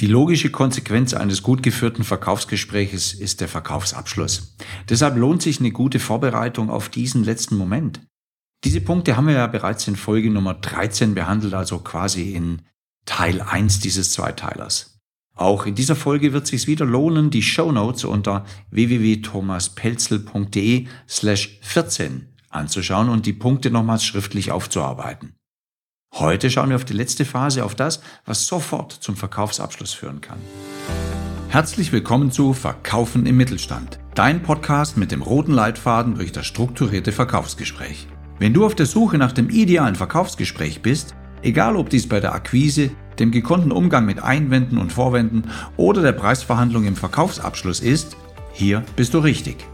Die logische Konsequenz eines gut geführten Verkaufsgespräches ist der Verkaufsabschluss. Deshalb lohnt sich eine gute Vorbereitung auf diesen letzten Moment. Diese Punkte haben wir ja bereits in Folge Nummer 13 behandelt, also quasi in Teil 1 dieses Zweiteilers. Auch in dieser Folge wird es sich wieder lohnen, die Show Notes unter www.thomaspelzel.de slash 14 anzuschauen und die Punkte nochmals schriftlich aufzuarbeiten. Heute schauen wir auf die letzte Phase, auf das, was sofort zum Verkaufsabschluss führen kann. Herzlich willkommen zu Verkaufen im Mittelstand, dein Podcast mit dem roten Leitfaden durch das strukturierte Verkaufsgespräch. Wenn du auf der Suche nach dem idealen Verkaufsgespräch bist, egal ob dies bei der Akquise, dem gekonnten Umgang mit Einwänden und Vorwänden oder der Preisverhandlung im Verkaufsabschluss ist, hier bist du richtig.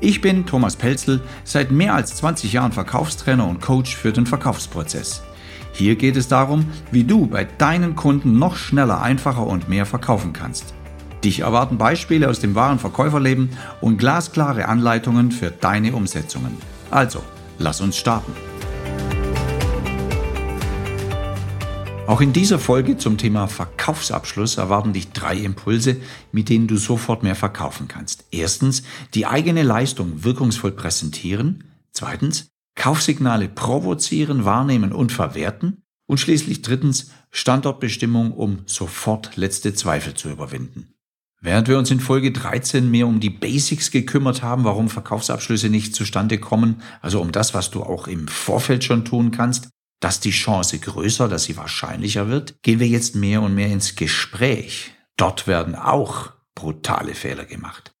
Ich bin Thomas Pelzel, seit mehr als 20 Jahren Verkaufstrainer und Coach für den Verkaufsprozess. Hier geht es darum, wie du bei deinen Kunden noch schneller, einfacher und mehr verkaufen kannst. Dich erwarten Beispiele aus dem wahren Verkäuferleben und glasklare Anleitungen für deine Umsetzungen. Also, lass uns starten. Auch in dieser Folge zum Thema Verkaufsabschluss erwarten dich drei Impulse, mit denen du sofort mehr verkaufen kannst. Erstens, die eigene Leistung wirkungsvoll präsentieren. Zweitens, Kaufsignale provozieren, wahrnehmen und verwerten. Und schließlich drittens Standortbestimmung, um sofort letzte Zweifel zu überwinden. Während wir uns in Folge 13 mehr um die Basics gekümmert haben, warum Verkaufsabschlüsse nicht zustande kommen, also um das, was du auch im Vorfeld schon tun kannst, dass die Chance größer, dass sie wahrscheinlicher wird, gehen wir jetzt mehr und mehr ins Gespräch. Dort werden auch brutale Fehler gemacht.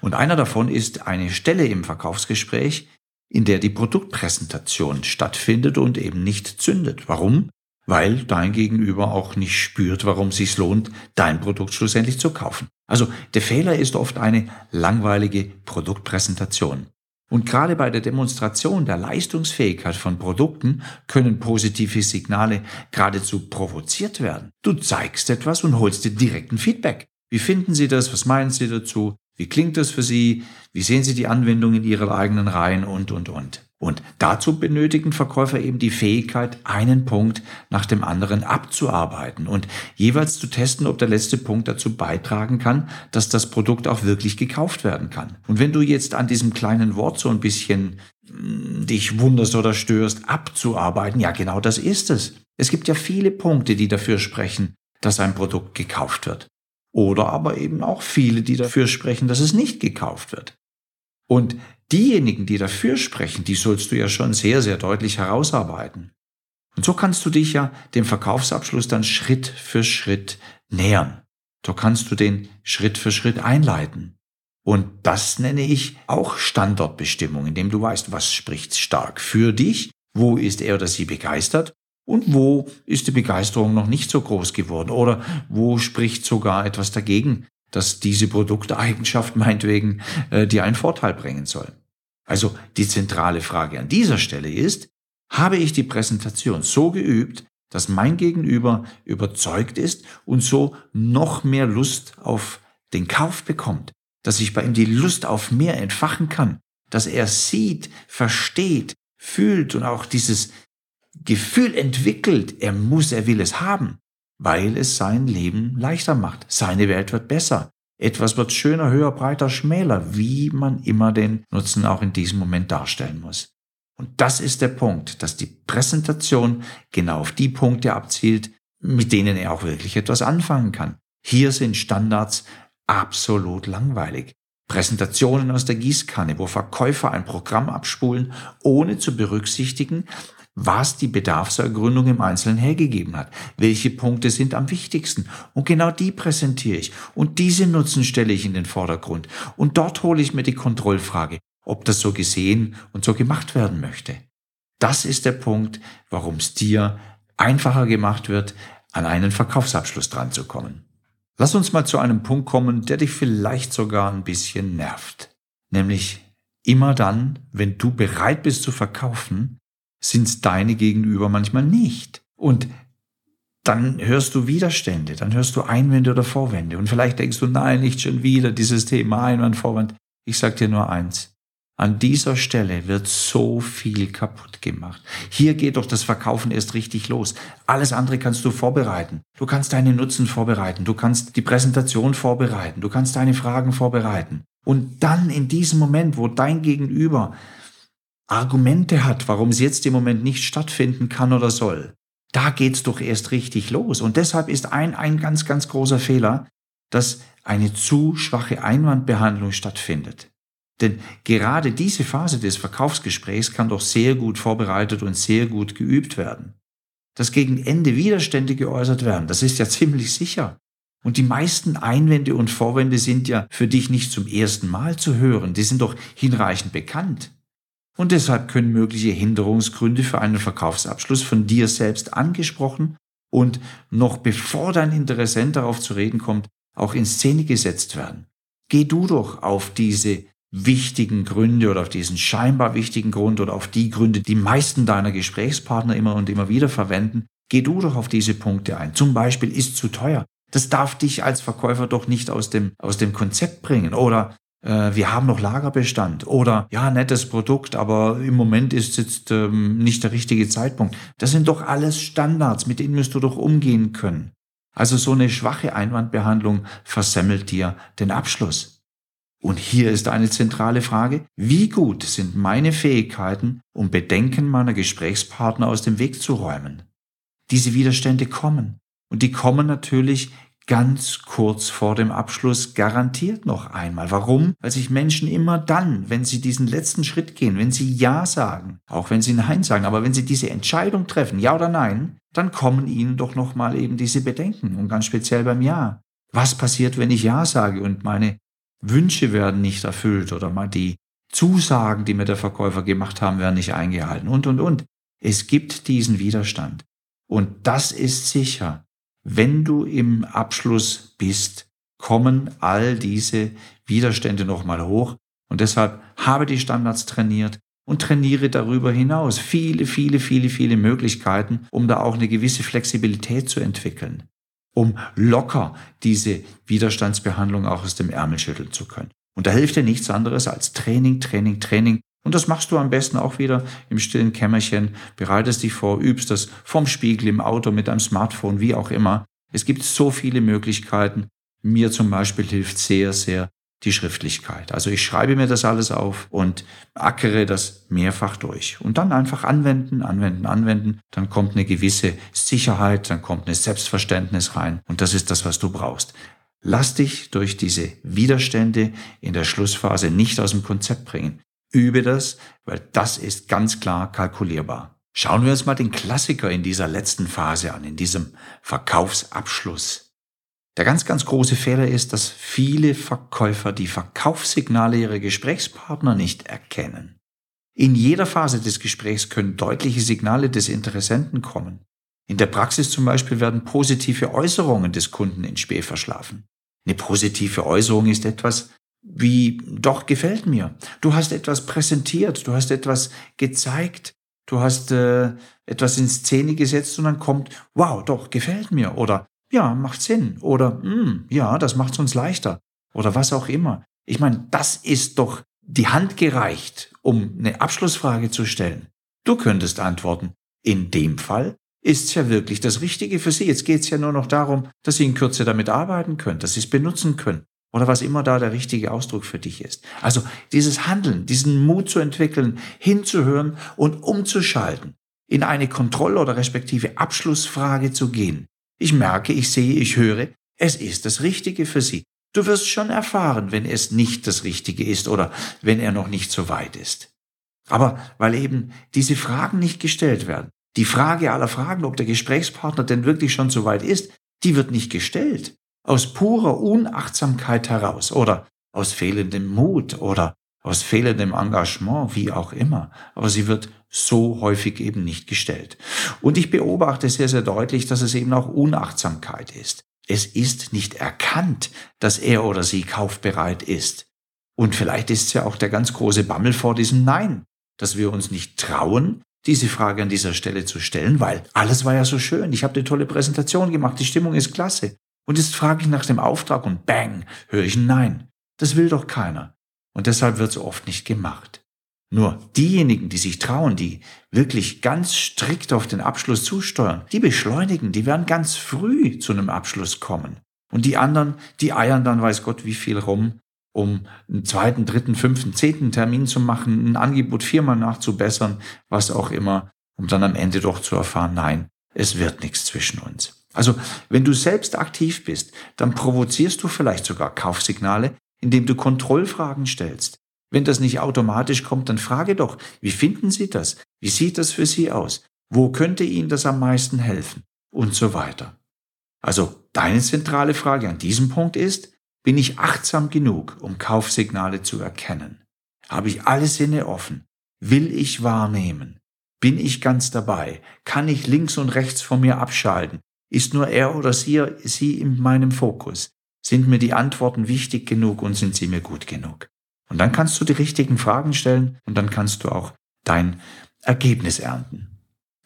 Und einer davon ist eine Stelle im Verkaufsgespräch, in der die Produktpräsentation stattfindet und eben nicht zündet. Warum? Weil dein Gegenüber auch nicht spürt, warum es sich lohnt, dein Produkt schlussendlich zu kaufen. Also der Fehler ist oft eine langweilige Produktpräsentation. Und gerade bei der Demonstration der Leistungsfähigkeit von Produkten können positive Signale geradezu provoziert werden. Du zeigst etwas und holst dir direkten Feedback. Wie finden Sie das? Was meinen Sie dazu? Wie klingt das für Sie? Wie sehen Sie die Anwendung in Ihrer eigenen Reihen? Und, und, und. Und dazu benötigen Verkäufer eben die Fähigkeit, einen Punkt nach dem anderen abzuarbeiten und jeweils zu testen, ob der letzte Punkt dazu beitragen kann, dass das Produkt auch wirklich gekauft werden kann. Und wenn du jetzt an diesem kleinen Wort so ein bisschen hm, dich wunderst oder störst, abzuarbeiten, ja genau das ist es. Es gibt ja viele Punkte, die dafür sprechen, dass ein Produkt gekauft wird. Oder aber eben auch viele, die dafür sprechen, dass es nicht gekauft wird. Und diejenigen, die dafür sprechen, die sollst du ja schon sehr, sehr deutlich herausarbeiten. Und so kannst du dich ja dem Verkaufsabschluss dann Schritt für Schritt nähern. So kannst du den Schritt für Schritt einleiten. Und das nenne ich auch Standortbestimmung, indem du weißt, was spricht stark für dich, wo ist er oder sie begeistert und wo ist die Begeisterung noch nicht so groß geworden? Oder wo spricht sogar etwas dagegen, dass diese Produkteigenschaft meinetwegen äh, dir einen Vorteil bringen soll? Also die zentrale Frage an dieser Stelle ist, habe ich die Präsentation so geübt, dass mein Gegenüber überzeugt ist und so noch mehr Lust auf den Kauf bekommt, dass ich bei ihm die Lust auf mehr entfachen kann, dass er sieht, versteht, fühlt und auch dieses Gefühl entwickelt, er muss, er will es haben, weil es sein Leben leichter macht. Seine Welt wird besser. Etwas wird schöner, höher, breiter, schmäler, wie man immer den Nutzen auch in diesem Moment darstellen muss. Und das ist der Punkt, dass die Präsentation genau auf die Punkte abzielt, mit denen er auch wirklich etwas anfangen kann. Hier sind Standards absolut langweilig. Präsentationen aus der Gießkanne, wo Verkäufer ein Programm abspulen, ohne zu berücksichtigen, was die Bedarfsergründung im Einzelnen hergegeben hat. Welche Punkte sind am wichtigsten? Und genau die präsentiere ich. Und diese Nutzen stelle ich in den Vordergrund. Und dort hole ich mir die Kontrollfrage, ob das so gesehen und so gemacht werden möchte. Das ist der Punkt, warum es dir einfacher gemacht wird, an einen Verkaufsabschluss dran zu kommen. Lass uns mal zu einem Punkt kommen, der dich vielleicht sogar ein bisschen nervt. Nämlich immer dann, wenn du bereit bist zu verkaufen, sind es deine gegenüber manchmal nicht. Und dann hörst du Widerstände, dann hörst du Einwände oder Vorwände. Und vielleicht denkst du, nein, nicht schon wieder dieses Thema Einwand, Vorwand. Ich sag dir nur eins. An dieser Stelle wird so viel kaputt gemacht. Hier geht doch das Verkaufen erst richtig los. Alles andere kannst du vorbereiten. Du kannst deine Nutzen vorbereiten. Du kannst die Präsentation vorbereiten. Du kannst deine Fragen vorbereiten. Und dann in diesem Moment, wo dein Gegenüber Argumente hat, warum es jetzt im Moment nicht stattfinden kann oder soll, da geht's doch erst richtig los. Und deshalb ist ein, ein ganz, ganz großer Fehler, dass eine zu schwache Einwandbehandlung stattfindet. Denn gerade diese Phase des Verkaufsgesprächs kann doch sehr gut vorbereitet und sehr gut geübt werden. Dass gegen Ende Widerstände geäußert werden, das ist ja ziemlich sicher. Und die meisten Einwände und Vorwände sind ja für dich nicht zum ersten Mal zu hören, die sind doch hinreichend bekannt. Und deshalb können mögliche Hinderungsgründe für einen Verkaufsabschluss von dir selbst angesprochen und noch bevor dein Interessent darauf zu reden kommt, auch in Szene gesetzt werden. Geh du doch auf diese wichtigen Gründe oder auf diesen scheinbar wichtigen Grund oder auf die Gründe, die meisten deiner Gesprächspartner immer und immer wieder verwenden, geh du doch auf diese Punkte ein. Zum Beispiel ist zu teuer. Das darf dich als Verkäufer doch nicht aus dem, aus dem Konzept bringen. Oder äh, wir haben noch Lagerbestand. Oder ja, nettes Produkt, aber im Moment ist jetzt ähm, nicht der richtige Zeitpunkt. Das sind doch alles Standards, mit denen müsst du doch umgehen können. Also so eine schwache Einwandbehandlung versemmelt dir den Abschluss. Und hier ist eine zentrale Frage, wie gut sind meine Fähigkeiten, um Bedenken meiner Gesprächspartner aus dem Weg zu räumen? Diese Widerstände kommen. Und die kommen natürlich ganz kurz vor dem Abschluss garantiert noch einmal. Warum? Weil sich Menschen immer dann, wenn sie diesen letzten Schritt gehen, wenn sie Ja sagen, auch wenn sie Nein sagen, aber wenn sie diese Entscheidung treffen, Ja oder Nein, dann kommen ihnen doch nochmal eben diese Bedenken und ganz speziell beim Ja. Was passiert, wenn ich Ja sage und meine Wünsche werden nicht erfüllt oder mal die Zusagen, die mir der Verkäufer gemacht haben, werden nicht eingehalten und, und, und. Es gibt diesen Widerstand. Und das ist sicher. Wenn du im Abschluss bist, kommen all diese Widerstände nochmal hoch. Und deshalb habe die Standards trainiert und trainiere darüber hinaus viele, viele, viele, viele Möglichkeiten, um da auch eine gewisse Flexibilität zu entwickeln um locker diese Widerstandsbehandlung auch aus dem Ärmel schütteln zu können. Und da hilft dir nichts anderes als Training, Training, Training. Und das machst du am besten auch wieder im stillen Kämmerchen, bereitest dich vor, übst das vom Spiegel, im Auto, mit deinem Smartphone, wie auch immer. Es gibt so viele Möglichkeiten. Mir zum Beispiel hilft sehr, sehr die Schriftlichkeit. Also ich schreibe mir das alles auf und ackere das mehrfach durch. Und dann einfach anwenden, anwenden, anwenden. Dann kommt eine gewisse Sicherheit, dann kommt ein Selbstverständnis rein. Und das ist das, was du brauchst. Lass dich durch diese Widerstände in der Schlussphase nicht aus dem Konzept bringen. Übe das, weil das ist ganz klar kalkulierbar. Schauen wir uns mal den Klassiker in dieser letzten Phase an, in diesem Verkaufsabschluss. Der ganz, ganz große Fehler ist, dass viele Verkäufer die Verkaufssignale ihrer Gesprächspartner nicht erkennen. In jeder Phase des Gesprächs können deutliche Signale des Interessenten kommen. In der Praxis zum Beispiel werden positive Äußerungen des Kunden ins Spee verschlafen. Eine positive Äußerung ist etwas wie, doch gefällt mir. Du hast etwas präsentiert, du hast etwas gezeigt, du hast äh, etwas in Szene gesetzt und dann kommt, wow, doch gefällt mir oder ja, macht Sinn. Oder, hm, ja, das macht es uns leichter. Oder was auch immer. Ich meine, das ist doch die Hand gereicht, um eine Abschlussfrage zu stellen. Du könntest antworten, in dem Fall ist ja wirklich das Richtige für Sie. Jetzt geht es ja nur noch darum, dass Sie in Kürze damit arbeiten können, dass Sie es benutzen können oder was immer da der richtige Ausdruck für dich ist. Also dieses Handeln, diesen Mut zu entwickeln, hinzuhören und umzuschalten, in eine Kontroll- oder respektive Abschlussfrage zu gehen, ich merke, ich sehe, ich höre, es ist das Richtige für Sie. Du wirst schon erfahren, wenn es nicht das Richtige ist oder wenn er noch nicht so weit ist. Aber weil eben diese Fragen nicht gestellt werden, die Frage aller Fragen, ob der Gesprächspartner denn wirklich schon so weit ist, die wird nicht gestellt. Aus purer Unachtsamkeit heraus oder aus fehlendem Mut oder aus fehlendem Engagement, wie auch immer. Aber sie wird so häufig eben nicht gestellt. Und ich beobachte sehr, sehr deutlich, dass es eben auch Unachtsamkeit ist. Es ist nicht erkannt, dass er oder sie kaufbereit ist. Und vielleicht ist es ja auch der ganz große Bammel vor diesem Nein, dass wir uns nicht trauen, diese Frage an dieser Stelle zu stellen, weil alles war ja so schön. Ich habe eine tolle Präsentation gemacht, die Stimmung ist klasse. Und jetzt frage ich nach dem Auftrag und bang, höre ich ein Nein. Das will doch keiner. Und deshalb wird es oft nicht gemacht. Nur diejenigen, die sich trauen, die wirklich ganz strikt auf den Abschluss zusteuern, die beschleunigen, die werden ganz früh zu einem Abschluss kommen. Und die anderen, die eiern dann weiß Gott wie viel rum, um einen zweiten, dritten, fünften, zehnten Termin zu machen, ein Angebot viermal nachzubessern, was auch immer, um dann am Ende doch zu erfahren, nein, es wird nichts zwischen uns. Also, wenn du selbst aktiv bist, dann provozierst du vielleicht sogar Kaufsignale, indem du Kontrollfragen stellst. Wenn das nicht automatisch kommt, dann frage doch, wie finden Sie das? Wie sieht das für Sie aus? Wo könnte Ihnen das am meisten helfen? Und so weiter. Also deine zentrale Frage an diesem Punkt ist, bin ich achtsam genug, um Kaufsignale zu erkennen? Habe ich alle Sinne offen? Will ich wahrnehmen? Bin ich ganz dabei? Kann ich links und rechts von mir abschalten? Ist nur er oder sie, sie in meinem Fokus? Sind mir die Antworten wichtig genug und sind sie mir gut genug? Und dann kannst du die richtigen Fragen stellen und dann kannst du auch dein Ergebnis ernten.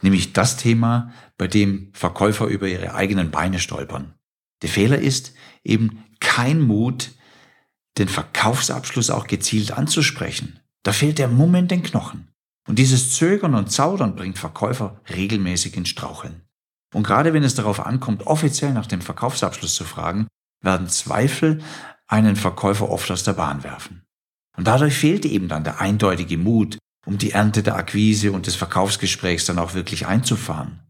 Nämlich das Thema, bei dem Verkäufer über ihre eigenen Beine stolpern. Der Fehler ist eben kein Mut, den Verkaufsabschluss auch gezielt anzusprechen. Da fehlt der Mumm in den Knochen. Und dieses Zögern und Zaudern bringt Verkäufer regelmäßig ins Straucheln. Und gerade wenn es darauf ankommt, offiziell nach dem Verkaufsabschluss zu fragen, werden Zweifel einen Verkäufer oft aus der Bahn werfen. Und dadurch fehlt eben dann der eindeutige Mut, um die Ernte der Akquise und des Verkaufsgesprächs dann auch wirklich einzufahren.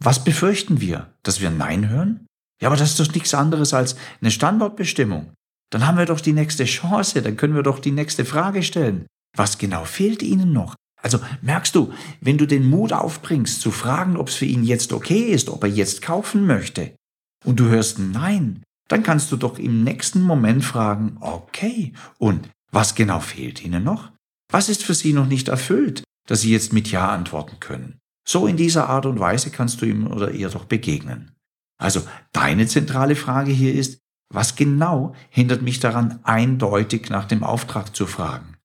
Was befürchten wir? Dass wir Nein hören? Ja, aber das ist doch nichts anderes als eine Standortbestimmung. Dann haben wir doch die nächste Chance, dann können wir doch die nächste Frage stellen. Was genau fehlt Ihnen noch? Also merkst du, wenn du den Mut aufbringst, zu fragen, ob es für ihn jetzt okay ist, ob er jetzt kaufen möchte, und du hörst Nein, dann kannst du doch im nächsten Moment fragen, okay, und was genau fehlt Ihnen noch? Was ist für Sie noch nicht erfüllt, dass Sie jetzt mit Ja antworten können? So in dieser Art und Weise kannst du ihm oder ihr doch begegnen. Also deine zentrale Frage hier ist, was genau hindert mich daran, eindeutig nach dem Auftrag zu fragen?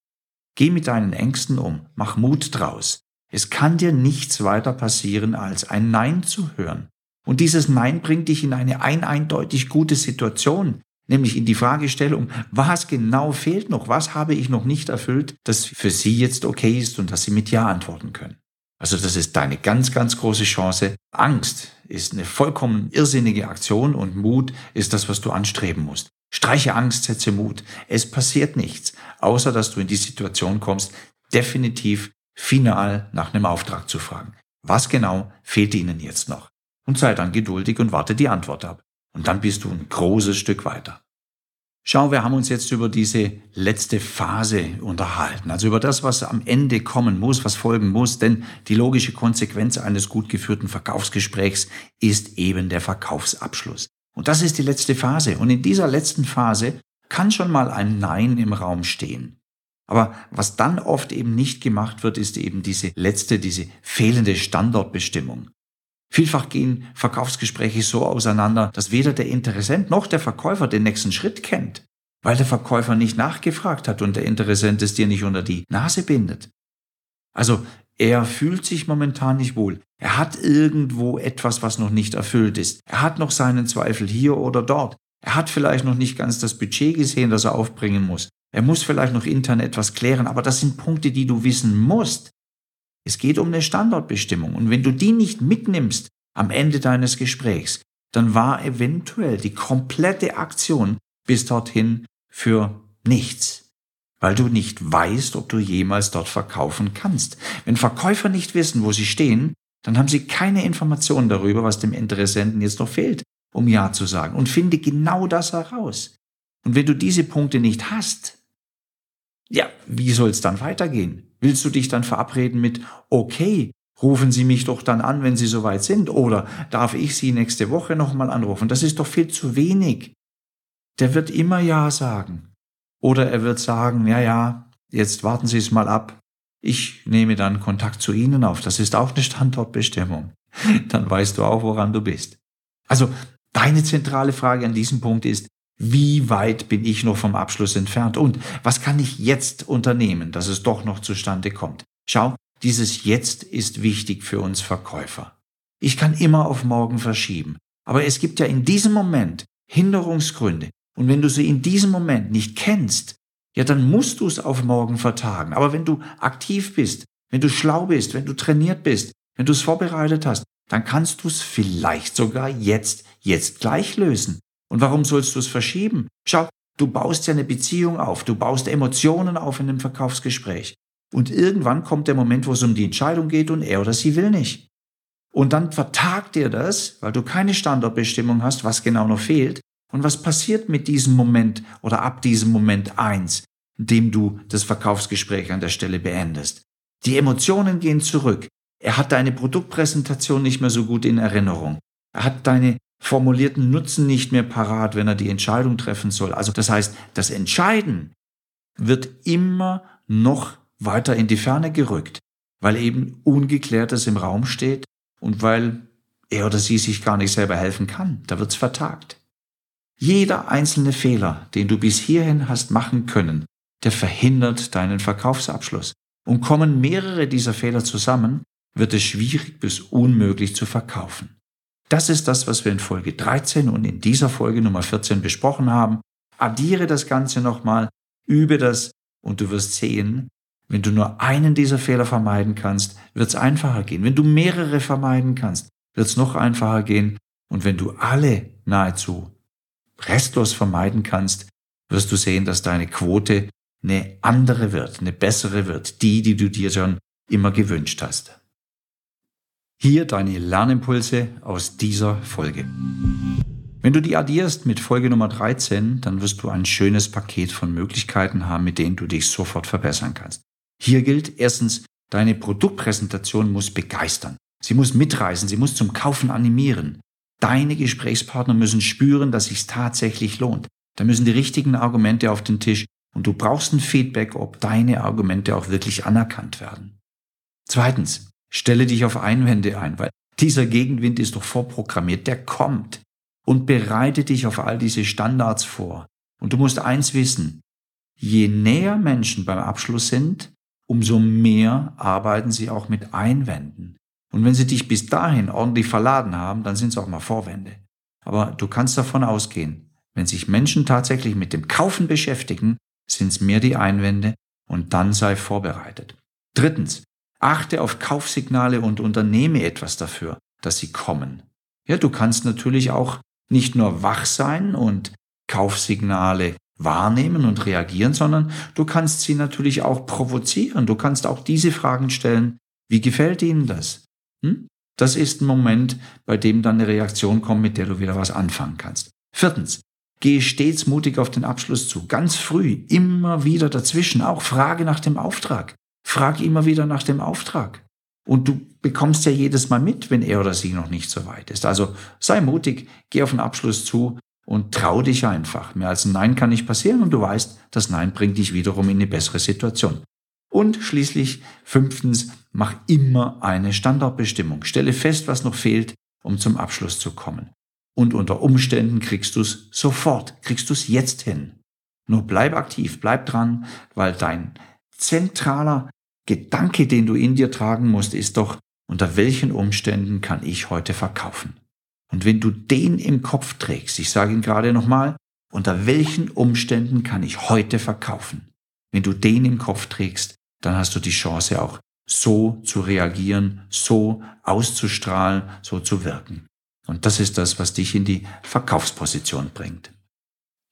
Geh mit deinen Ängsten um, mach Mut draus. Es kann dir nichts weiter passieren, als ein Nein zu hören. Und dieses Nein bringt dich in eine ein eindeutig gute Situation, nämlich in die Fragestellung, was genau fehlt noch, was habe ich noch nicht erfüllt, das für Sie jetzt okay ist und dass Sie mit Ja antworten können. Also das ist deine ganz, ganz große Chance. Angst ist eine vollkommen irrsinnige Aktion und Mut ist das, was du anstreben musst. Streiche Angst, setze Mut. Es passiert nichts, außer dass du in die Situation kommst, definitiv final nach einem Auftrag zu fragen. Was genau fehlt Ihnen jetzt noch? und sei dann geduldig und warte die Antwort ab. Und dann bist du ein großes Stück weiter. Schau, wir haben uns jetzt über diese letzte Phase unterhalten, also über das, was am Ende kommen muss, was folgen muss, denn die logische Konsequenz eines gut geführten Verkaufsgesprächs ist eben der Verkaufsabschluss. Und das ist die letzte Phase. Und in dieser letzten Phase kann schon mal ein Nein im Raum stehen. Aber was dann oft eben nicht gemacht wird, ist eben diese letzte, diese fehlende Standortbestimmung. Vielfach gehen Verkaufsgespräche so auseinander, dass weder der Interessent noch der Verkäufer den nächsten Schritt kennt, weil der Verkäufer nicht nachgefragt hat und der Interessent es dir nicht unter die Nase bindet. Also er fühlt sich momentan nicht wohl. Er hat irgendwo etwas, was noch nicht erfüllt ist. Er hat noch seinen Zweifel hier oder dort. Er hat vielleicht noch nicht ganz das Budget gesehen, das er aufbringen muss. Er muss vielleicht noch intern etwas klären, aber das sind Punkte, die du wissen musst. Es geht um eine Standortbestimmung. Und wenn du die nicht mitnimmst am Ende deines Gesprächs, dann war eventuell die komplette Aktion bis dorthin für nichts, weil du nicht weißt, ob du jemals dort verkaufen kannst. Wenn Verkäufer nicht wissen, wo sie stehen, dann haben sie keine Informationen darüber, was dem Interessenten jetzt noch fehlt, um Ja zu sagen. Und finde genau das heraus. Und wenn du diese Punkte nicht hast, ja, wie soll es dann weitergehen? Willst du dich dann verabreden mit, okay, rufen Sie mich doch dann an, wenn Sie soweit sind, oder darf ich Sie nächste Woche nochmal anrufen? Das ist doch viel zu wenig. Der wird immer Ja sagen. Oder er wird sagen, ja, ja, jetzt warten Sie es mal ab. Ich nehme dann Kontakt zu Ihnen auf. Das ist auch eine Standortbestimmung. Dann weißt du auch, woran du bist. Also, deine zentrale Frage an diesem Punkt ist, wie weit bin ich noch vom Abschluss entfernt? Und was kann ich jetzt unternehmen, dass es doch noch zustande kommt? Schau, dieses Jetzt ist wichtig für uns Verkäufer. Ich kann immer auf morgen verschieben. Aber es gibt ja in diesem Moment Hinderungsgründe. Und wenn du sie in diesem Moment nicht kennst, ja, dann musst du es auf morgen vertagen. Aber wenn du aktiv bist, wenn du schlau bist, wenn du trainiert bist, wenn du es vorbereitet hast, dann kannst du es vielleicht sogar jetzt, jetzt gleich lösen. Und warum sollst du es verschieben? Schau, du baust ja eine Beziehung auf, du baust Emotionen auf in einem Verkaufsgespräch. Und irgendwann kommt der Moment, wo es um die Entscheidung geht und er oder sie will nicht. Und dann vertagt dir das, weil du keine Standortbestimmung hast, was genau noch fehlt. Und was passiert mit diesem Moment oder ab diesem Moment eins, in dem du das Verkaufsgespräch an der Stelle beendest? Die Emotionen gehen zurück. Er hat deine Produktpräsentation nicht mehr so gut in Erinnerung. Er hat deine formulierten Nutzen nicht mehr parat, wenn er die Entscheidung treffen soll. Also das heißt, das Entscheiden wird immer noch weiter in die Ferne gerückt, weil eben Ungeklärtes im Raum steht und weil er oder sie sich gar nicht selber helfen kann. Da wird's vertagt. Jeder einzelne Fehler, den du bis hierhin hast machen können, der verhindert deinen Verkaufsabschluss. Und kommen mehrere dieser Fehler zusammen, wird es schwierig bis unmöglich zu verkaufen. Das ist das, was wir in Folge 13 und in dieser Folge Nummer 14 besprochen haben. Addiere das Ganze nochmal, übe das und du wirst sehen, wenn du nur einen dieser Fehler vermeiden kannst, wird es einfacher gehen. Wenn du mehrere vermeiden kannst, wird es noch einfacher gehen. Und wenn du alle nahezu restlos vermeiden kannst, wirst du sehen, dass deine Quote eine andere wird, eine bessere wird, die, die du dir schon immer gewünscht hast. Hier deine Lernimpulse aus dieser Folge. Wenn du die addierst mit Folge Nummer 13, dann wirst du ein schönes Paket von Möglichkeiten haben, mit denen du dich sofort verbessern kannst. Hier gilt erstens, deine Produktpräsentation muss begeistern. Sie muss mitreißen, sie muss zum Kaufen animieren. Deine Gesprächspartner müssen spüren, dass sich's tatsächlich lohnt. Da müssen die richtigen Argumente auf den Tisch und du brauchst ein Feedback, ob deine Argumente auch wirklich anerkannt werden. Zweitens, stelle dich auf Einwände ein, weil dieser Gegenwind ist doch vorprogrammiert, der kommt. Und bereite dich auf all diese Standards vor. Und du musst eins wissen, je näher Menschen beim Abschluss sind, umso mehr arbeiten sie auch mit Einwänden. Und wenn sie dich bis dahin ordentlich verladen haben, dann sind es auch mal Vorwände. Aber du kannst davon ausgehen, wenn sich Menschen tatsächlich mit dem Kaufen beschäftigen, sind es mehr die Einwände und dann sei vorbereitet. Drittens, achte auf Kaufsignale und unternehme etwas dafür, dass sie kommen. Ja, du kannst natürlich auch nicht nur wach sein und Kaufsignale wahrnehmen und reagieren, sondern du kannst sie natürlich auch provozieren. Du kannst auch diese Fragen stellen. Wie gefällt Ihnen das? Hm? Das ist ein Moment, bei dem dann eine Reaktion kommt, mit der du wieder was anfangen kannst. Viertens, gehe stets mutig auf den Abschluss zu. Ganz früh, immer wieder dazwischen. Auch frage nach dem Auftrag. Frag immer wieder nach dem Auftrag. Und du bekommst ja jedes Mal mit, wenn er oder sie noch nicht so weit ist. Also sei mutig, geh auf den Abschluss zu und trau dich einfach. Mehr als ein Nein kann nicht passieren und du weißt, das Nein bringt dich wiederum in eine bessere Situation. Und schließlich fünftens, mach immer eine Standardbestimmung. Stelle fest, was noch fehlt, um zum Abschluss zu kommen. Und unter Umständen kriegst du es sofort, kriegst du es jetzt hin. Nur bleib aktiv, bleib dran, weil dein zentraler Gedanke, den du in dir tragen musst, ist doch, unter welchen Umständen kann ich heute verkaufen? Und wenn du den im Kopf trägst, ich sage ihn gerade nochmal, unter welchen Umständen kann ich heute verkaufen? Wenn du den im Kopf trägst, dann hast du die Chance auch so zu reagieren, so auszustrahlen, so zu wirken. Und das ist das, was dich in die Verkaufsposition bringt.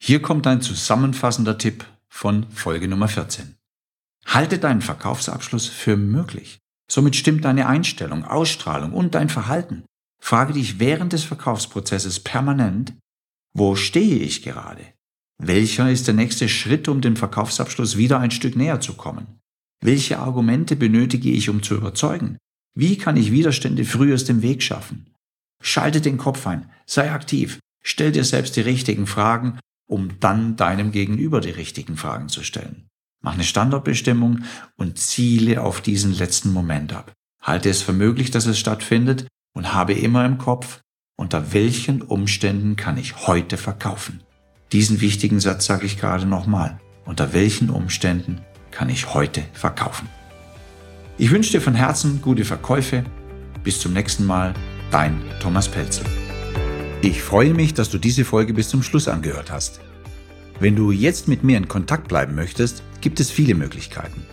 Hier kommt ein zusammenfassender Tipp von Folge Nummer 14. Halte deinen Verkaufsabschluss für möglich. Somit stimmt deine Einstellung, Ausstrahlung und dein Verhalten. Frage dich während des Verkaufsprozesses permanent, wo stehe ich gerade? Welcher ist der nächste Schritt, um dem Verkaufsabschluss wieder ein Stück näher zu kommen? Welche Argumente benötige ich, um zu überzeugen? Wie kann ich Widerstände früh aus dem Weg schaffen? Schalte den Kopf ein, sei aktiv, stell dir selbst die richtigen Fragen, um dann deinem Gegenüber die richtigen Fragen zu stellen. Mach eine Standortbestimmung und ziele auf diesen letzten Moment ab. Halte es für möglich, dass es stattfindet und habe immer im Kopf, unter welchen Umständen kann ich heute verkaufen. Diesen wichtigen Satz sage ich gerade nochmal. Unter welchen Umständen kann ich heute verkaufen? Ich wünsche dir von Herzen gute Verkäufe. Bis zum nächsten Mal, dein Thomas Pelzel. Ich freue mich, dass du diese Folge bis zum Schluss angehört hast. Wenn du jetzt mit mir in Kontakt bleiben möchtest, gibt es viele Möglichkeiten.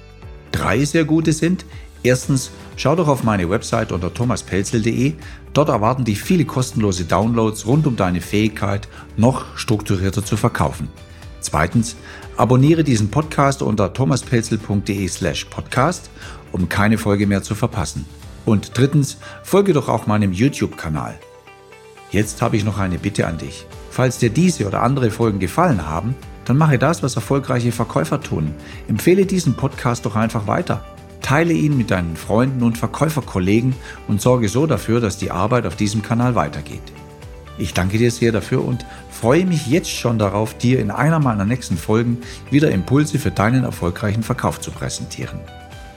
Drei sehr gute sind, erstens, schau doch auf meine Website unter thomaspelzel.de. Dort erwarten dich viele kostenlose Downloads rund um deine Fähigkeit, noch strukturierter zu verkaufen. Zweitens, abonniere diesen Podcast unter thomaspelzel.de slash podcast, um keine Folge mehr zu verpassen. Und drittens, folge doch auch meinem YouTube-Kanal. Jetzt habe ich noch eine Bitte an dich. Falls dir diese oder andere Folgen gefallen haben, dann mache das, was erfolgreiche Verkäufer tun. Empfehle diesen Podcast doch einfach weiter. Teile ihn mit deinen Freunden und Verkäuferkollegen und sorge so dafür, dass die Arbeit auf diesem Kanal weitergeht. Ich danke dir sehr dafür und freue mich jetzt schon darauf, dir in einer meiner nächsten Folgen wieder Impulse für deinen erfolgreichen Verkauf zu präsentieren.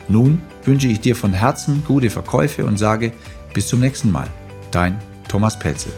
Nun wünsche ich dir von Herzen gute Verkäufe und sage bis zum nächsten Mal. Dein Thomas Pelzel.